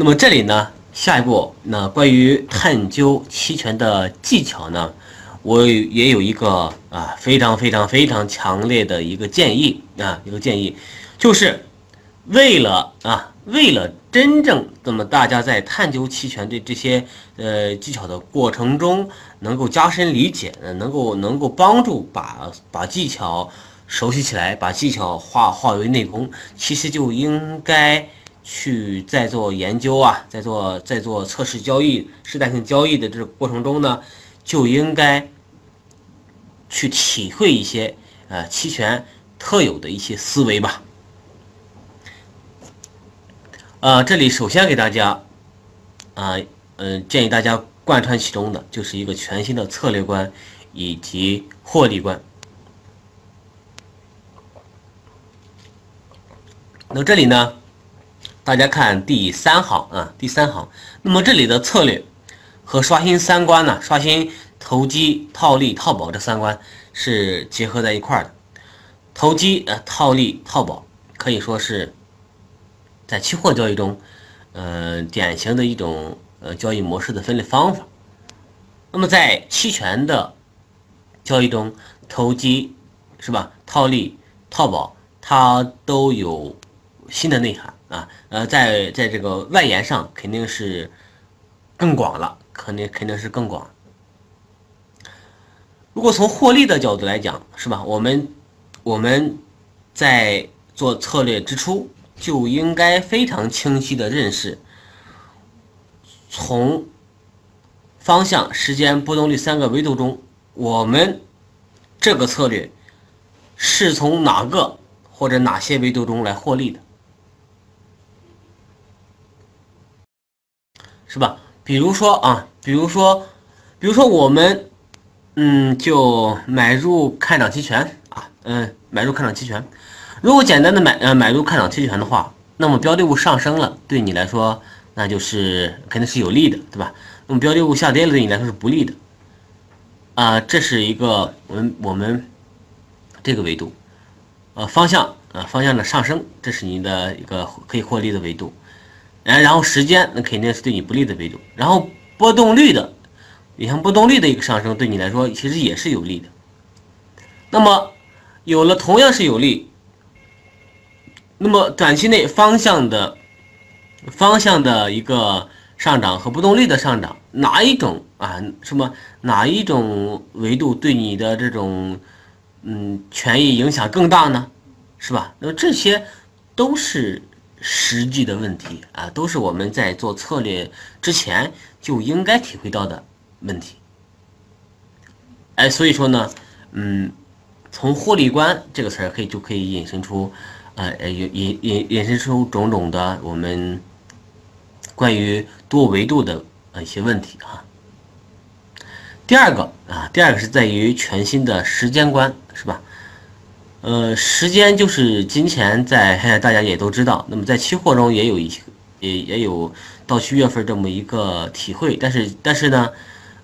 那么这里呢，下一步那关于探究期权的技巧呢，我也有一个啊非常非常非常强烈的一个建议啊，一个建议，就是为了啊，为了真正那么大家在探究期权的这些呃技巧的过程中，能够加深理解，能够能够帮助把把技巧熟悉起来，把技巧化化为内功，其实就应该。去在做研究啊，在做在做测试交易、试探性交易的这个过程中呢，就应该去体会一些呃期权特有的一些思维吧。呃，这里首先给大家啊，嗯，建议大家贯穿其中的就是一个全新的策略观以及获利观。那这里呢？大家看第三行啊，第三行。那么这里的策略和刷新三观呢，刷新投机、套利、套保这三观是结合在一块儿的。投机、呃，套利、套保可以说是在期货交易中，呃，典型的一种呃交易模式的分类方法。那么在期权的交易中，投机是吧？套利、套保它都有新的内涵。啊，呃，在在这个外延上肯定是更广了，肯定肯定是更广。如果从获利的角度来讲，是吧？我们我们在做策略之初就应该非常清晰的认识，从方向、时间、波动率三个维度中，我们这个策略是从哪个或者哪些维度中来获利的。是吧？比如说啊，比如说，比如说我们，嗯，就买入看涨期权啊，嗯，买入看涨期权。如果简单的买呃买入看涨期权的话，那么标的物上升了，对你来说那就是肯定是有利的，对吧？那么标的物下跌了，对你来说是不利的。啊，这是一个我们我们这个维度，呃，方向啊方向的上升，这是你的一个可以获利的维度。然然后时间那肯定是对你不利的维度，然后波动率的，你像波动率的一个上升，对你来说其实也是有利的。那么有了同样是有利，那么短期内方向的方向的一个上涨和波动率的上涨，哪一种啊什么哪一种维度对你的这种嗯权益影响更大呢？是吧？那么这些都是。实际的问题啊，都是我们在做策略之前就应该体会到的问题。哎，所以说呢，嗯，从获利观这个词儿可以就可以引申出，呃，引引引引申出种种的我们关于多维度的一些问题啊。第二个啊，第二个是在于全新的时间观，是吧？呃，时间就是金钱，在大家也都知道。那么在期货中也有一，也也有到期月份这么一个体会。但是，但是呢，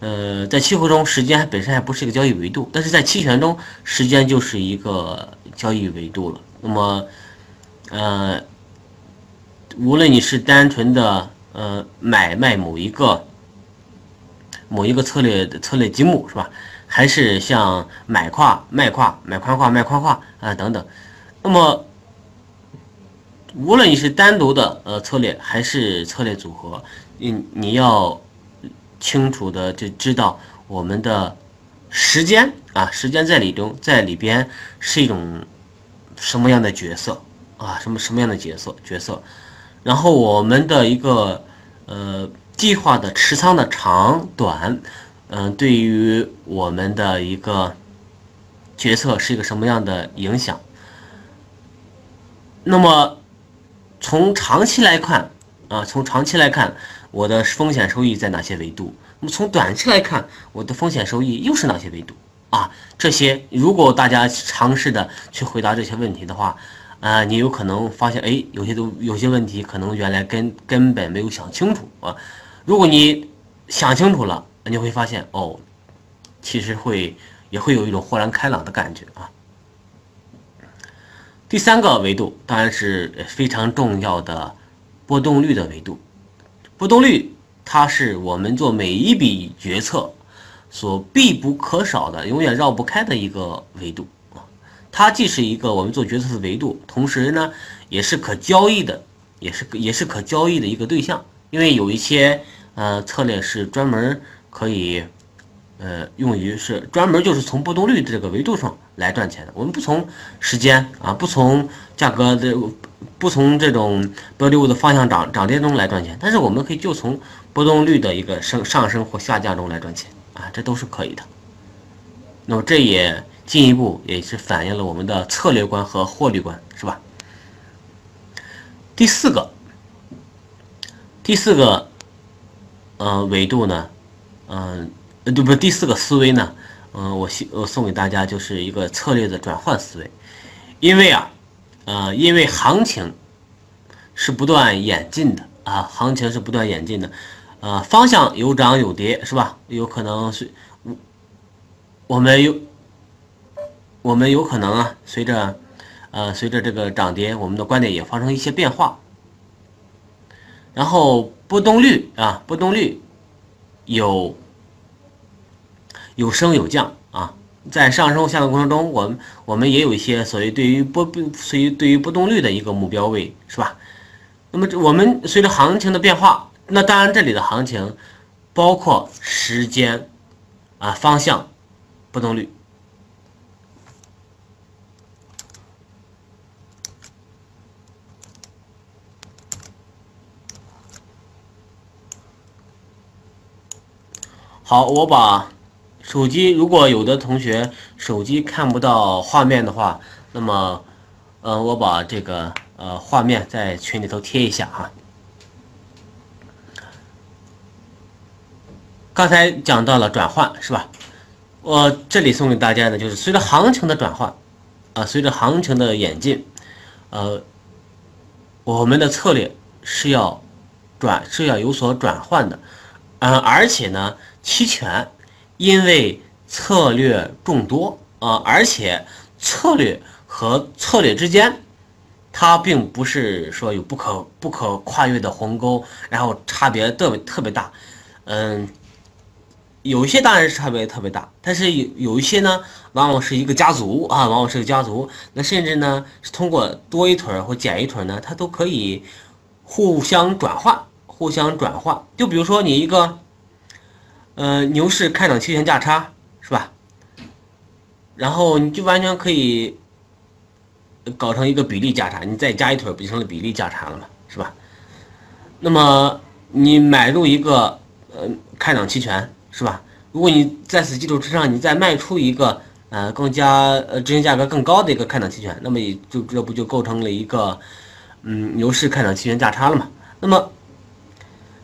呃，在期货中，时间还本身还不是一个交易维度。但是在期权中，时间就是一个交易维度了。那么，呃，无论你是单纯的呃买卖某一个某一个策略的策略积木，是吧？还是像买跨卖跨买宽跨卖宽跨啊等等，那么无论你是单独的呃策略还是策略组合，你你要清楚的就知道我们的时间啊时间在里中在里边是一种什么样的角色啊什么什么样的角色角色，然后我们的一个呃计划的持仓的长短。嗯，对于我们的一个决策是一个什么样的影响？那么从长期来看啊，从长期来看，我的风险收益在哪些维度？那么从短期来看，我的风险收益又是哪些维度？啊，这些如果大家尝试的去回答这些问题的话，啊，你有可能发现，哎，有些都有些问题可能原来根根本没有想清楚啊。如果你想清楚了。你会发现哦，其实会也会有一种豁然开朗的感觉啊。第三个维度当然是非常重要的波动率的维度，波动率它是我们做每一笔决策所必不可少的、永远绕不开的一个维度啊。它既是一个我们做决策的维度，同时呢，也是可交易的，也是也是可交易的一个对象。因为有一些呃策略是专门可以。呃，用于是专门就是从波动率的这个维度上来赚钱的。我们不从时间啊，不从价格的，不从这种标的物的方向涨涨跌中来赚钱，但是我们可以就从波动率的一个升上升或下降中来赚钱啊，这都是可以的。那么这也进一步也是反映了我们的策略观和获利观，是吧？第四个，第四个，呃，维度呢，嗯。呃，对不是第四个思维呢？嗯，我送我送给大家就是一个策略的转换思维，因为啊，呃，因为行情是不断演进的啊，行情是不断演进的，呃，方向有涨有跌，是吧？有可能是，我们有，我们有可能啊，随着，呃，随着这个涨跌，我们的观点也发生一些变化，然后波动率啊，波动率有。有升有降啊，在上升下降过程中，我们我们也有一些所谓对于波波，所以对于波动率的一个目标位，是吧？那么我们随着行情的变化，那当然这里的行情包括时间啊、方向、波动率。好，我把。手机如果有的同学手机看不到画面的话，那么，呃，我把这个呃画面在群里头贴一下哈。刚才讲到了转换是吧？我这里送给大家的就是随着行情的转换，啊，随着行情的演进，呃，我们的策略是要转是要有所转换的，嗯，而且呢，期权。因为策略众多啊，而且策略和策略之间，它并不是说有不可不可跨越的鸿沟，然后差别特别特别大。嗯，有一些当然是差别特别大，但是有有一些呢，往往是一个家族啊，往往是个家族。那甚至呢，是通过多一腿或减一腿呢，它都可以互相转换，互相转换。就比如说你一个。呃，牛市看涨期权价差是吧？然后你就完全可以搞成一个比例价差，你再加一腿不就成了比例价差了吗？是吧？那么你买入一个呃看涨期权是吧？如果你在此基础之上，你再卖出一个呃更加呃执行价格更高的一个看涨期权，那么也就这不就构成了一个嗯牛市看涨期权价差了嘛？那么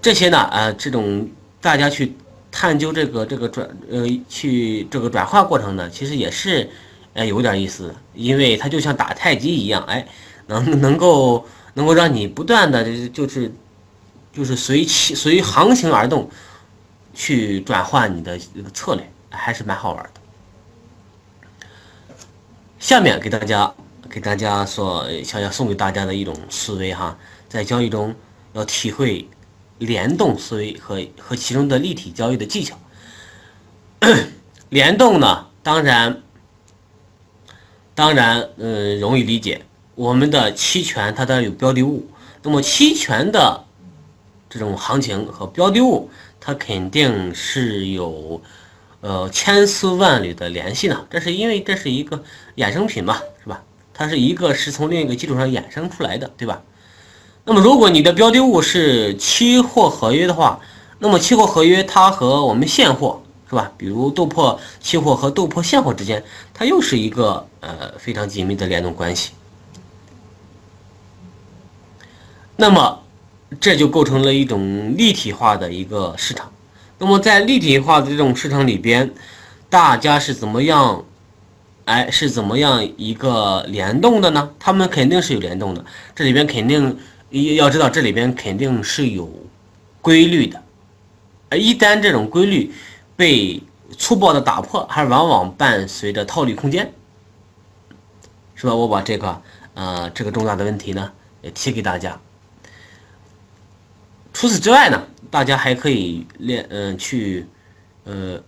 这些呢啊这种大家去。探究这个这个转呃去这个转化过程呢，其实也是，哎有点意思，因为它就像打太极一样，哎，能能够能够让你不断的就是就是随其随行情而动，去转换你的这个策略，还是蛮好玩的。下面给大家给大家所想要送给大家的一种思维哈，在交易中要体会。联动思维和和其中的立体交易的技巧。联动呢，当然，当然，嗯，容易理解。我们的期权它当然有标的物，那么期权的这种行情和标的物，它肯定是有呃千丝万缕的联系呢。这是因为这是一个衍生品嘛，是吧？它是一个是从另一个基础上衍生出来的，对吧？那么，如果你的标的物是期货合约的话，那么期货合约它和我们现货是吧？比如豆粕期货和豆粕现货之间，它又是一个呃非常紧密的联动关系。那么，这就构成了一种立体化的一个市场。那么，在立体化的这种市场里边，大家是怎么样？哎，是怎么样一个联动的呢？他们肯定是有联动的，这里边肯定。要知道，这里边肯定是有规律的，而一旦这种规律被粗暴的打破，还往往伴随着套利空间，是吧？我把这个呃这个重大的问题呢也提给大家。除除此之外呢，大家还可以练，嗯，去，呃，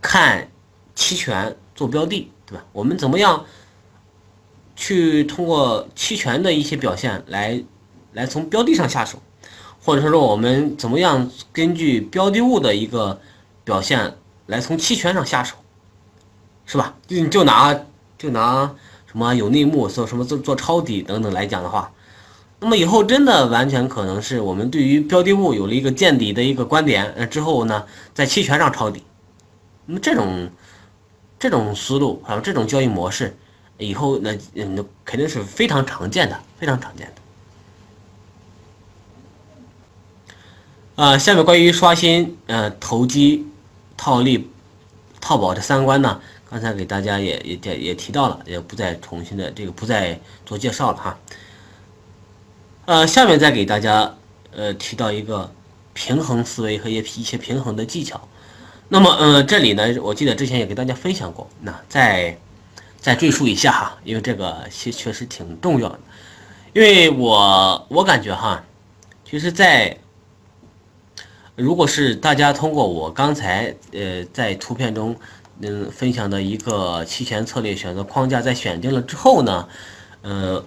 看期权做标的，对吧？我们怎么样去通过期权的一些表现来，来从标的上下手，或者说我们怎么样根据标的物的一个表现来从期权上下手，是吧？就就拿就拿什么有内幕做什么做做抄底等等来讲的话。那么以后真的完全可能是我们对于标的物有了一个见底的一个观点，呃之后呢，在期权上抄底。那么这种这种思路还有这种交易模式，以后那嗯肯定是非常常见的，非常常见的。啊，下面关于刷新呃投机、套利、套保这三关呢，刚才给大家也也也也提到了，也不再重新的这个不再做介绍了哈。呃，下面再给大家呃提到一个平衡思维和一些一些平衡的技巧。那么，呃，这里呢，我记得之前也给大家分享过，那再再赘述一下哈，因为这个确确实挺重要的。因为我我感觉哈，其实，在如果是大家通过我刚才呃在图片中嗯分享的一个期权策略选择框架，在选定了之后呢，呃。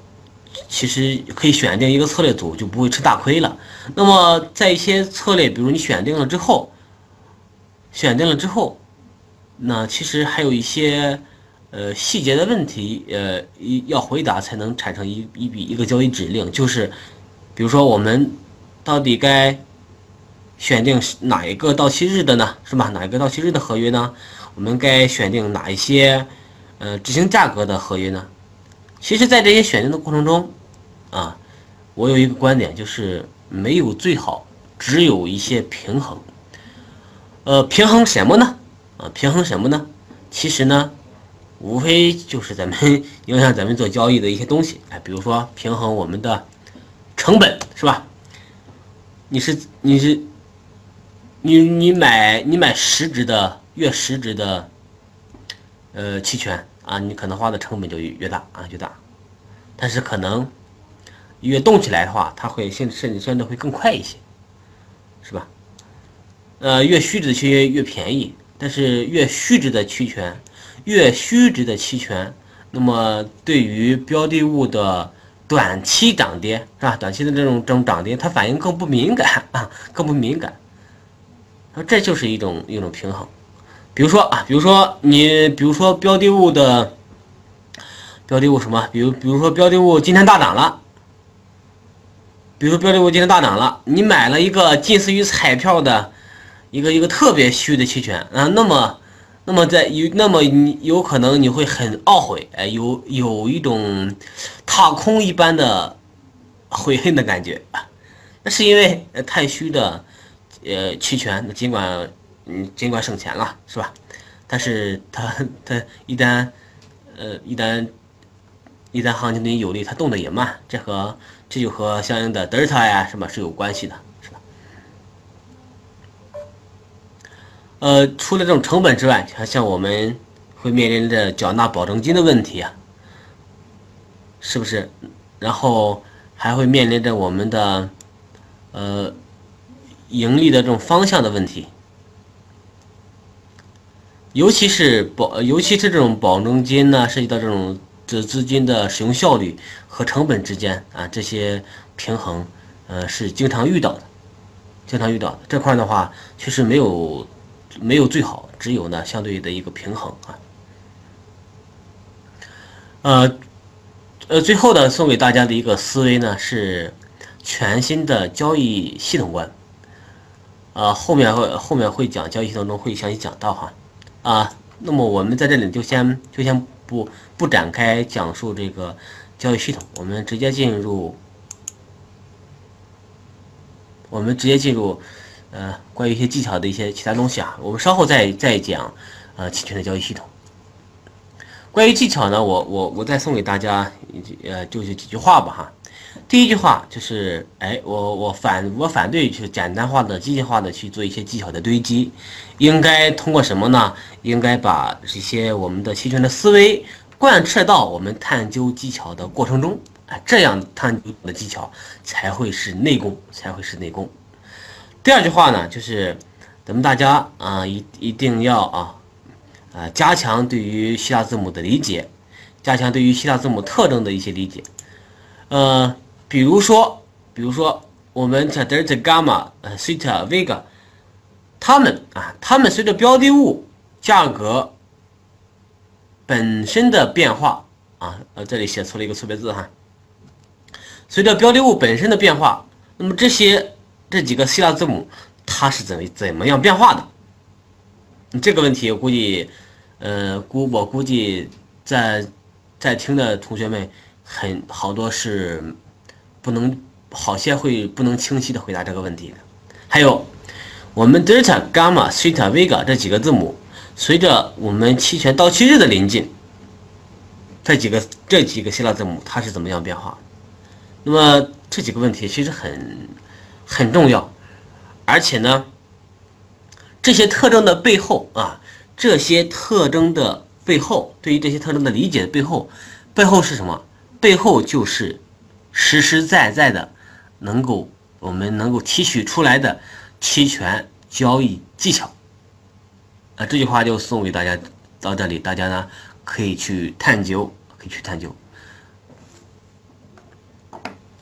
其实可以选定一个策略组，就不会吃大亏了。那么在一些策略，比如你选定了之后，选定了之后，那其实还有一些呃细节的问题，呃要回答才能产生一一笔一个交易指令。就是比如说我们到底该选定哪一个到期日的呢？是吧？哪一个到期日的合约呢？我们该选定哪一些呃执行价格的合约呢？其实，在这些选定的过程中，啊，我有一个观点，就是没有最好，只有一些平衡。呃，平衡什么呢？啊，平衡什么呢？其实呢，无非就是咱们 影响咱们做交易的一些东西。哎，比如说平衡我们的成本，是吧？你是你是你你买你买实值的越实值的呃期权。啊，你可能花的成本就越大啊，越大，但是可能越动起来的话，它会甚甚至相对会更快一些，是吧？呃，越虚值的期权越便宜，但是越虚值的期权，越虚值的期权，那么对于标的物的短期涨跌，是吧？短期的这种这种涨跌，它反应更不敏感啊，更不敏感，那这就是一种一种平衡。比如说啊，比如说你，比如说标的物的标的物什么？比如比如说标的物今天大涨了，比如说标的物今天大涨了，你买了一个近似于彩票的一个一个特别虚的期权啊，那么那么在有那么你有可能你会很懊悔，哎，有有一种踏空一般的悔恨的感觉，那是因为太虚的呃期权那，尽管。嗯，尽管省钱了，是吧？但是它 它一旦，呃，一旦一旦行情对你有利，它动的也慢，这和这就和相应的德尔塔呀什么是有关系的，是吧？呃，除了这种成本之外，像像我们会面临着缴纳保证金的问题啊，是不是？然后还会面临着我们的呃盈利的这种方向的问题。尤其是保，尤其是这种保证金呢，涉及到这种资资金的使用效率和成本之间啊，这些平衡，呃，是经常遇到的，经常遇到的这块的话，确实没有没有最好，只有呢相对的一个平衡啊。呃呃，最后呢送给大家的一个思维呢是全新的交易系统观，呃，后面会后面会讲交易系统中会详细讲到哈。啊，那么我们在这里就先就先不不展开讲述这个交易系统，我们直接进入，我们直接进入，呃，关于一些技巧的一些其他东西啊，我们稍后再再讲，呃，期权的交易系统。关于技巧呢，我我我再送给大家，呃，就是几句话吧哈。第一句话就是，哎，我我反我反对去简单化的、机械化的去做一些技巧的堆积，应该通过什么呢？应该把这些我们的期权的思维贯彻到我们探究技巧的过程中，哎，这样探究的技巧才会是内功，才会是内功。第二句话呢，就是咱们大家啊，一一定要啊，啊，加强对于希腊字母的理解，加强对于希腊字母特征的一些理解。呃，比如说，比如说我们像德尔塔、伽马、呃、西塔、维伽，它们啊，它们随着标的物价格本身的变化啊，呃，这里写错了一个错别字哈。随着标的物本身的变化，那么这些这几个希腊字母它是怎怎么样变化的？这个问题我估计，呃，估我估计在在听的同学们很好多是不能好些会不能清晰的回答这个问题的。还有我们德尔塔、伽马、西塔、维伽这几个字母，随着我们期权到期日的临近，这几个这几个希腊字母它是怎么样变化？那么这几个问题其实很很重要，而且呢，这些特征的背后啊，这些特征的背后，对于这些特征的理解的背后，背后是什么？背后就是实实在在的能够我们能够提取出来的期权交易技巧。啊，这句话就送给大家到这里，大家呢可以去探究，可以去探究。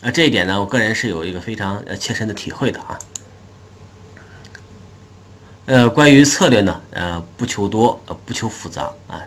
啊，这一点呢，我个人是有一个非常呃切身的体会的啊。呃，关于策略呢，呃，不求多，呃，不求复杂啊，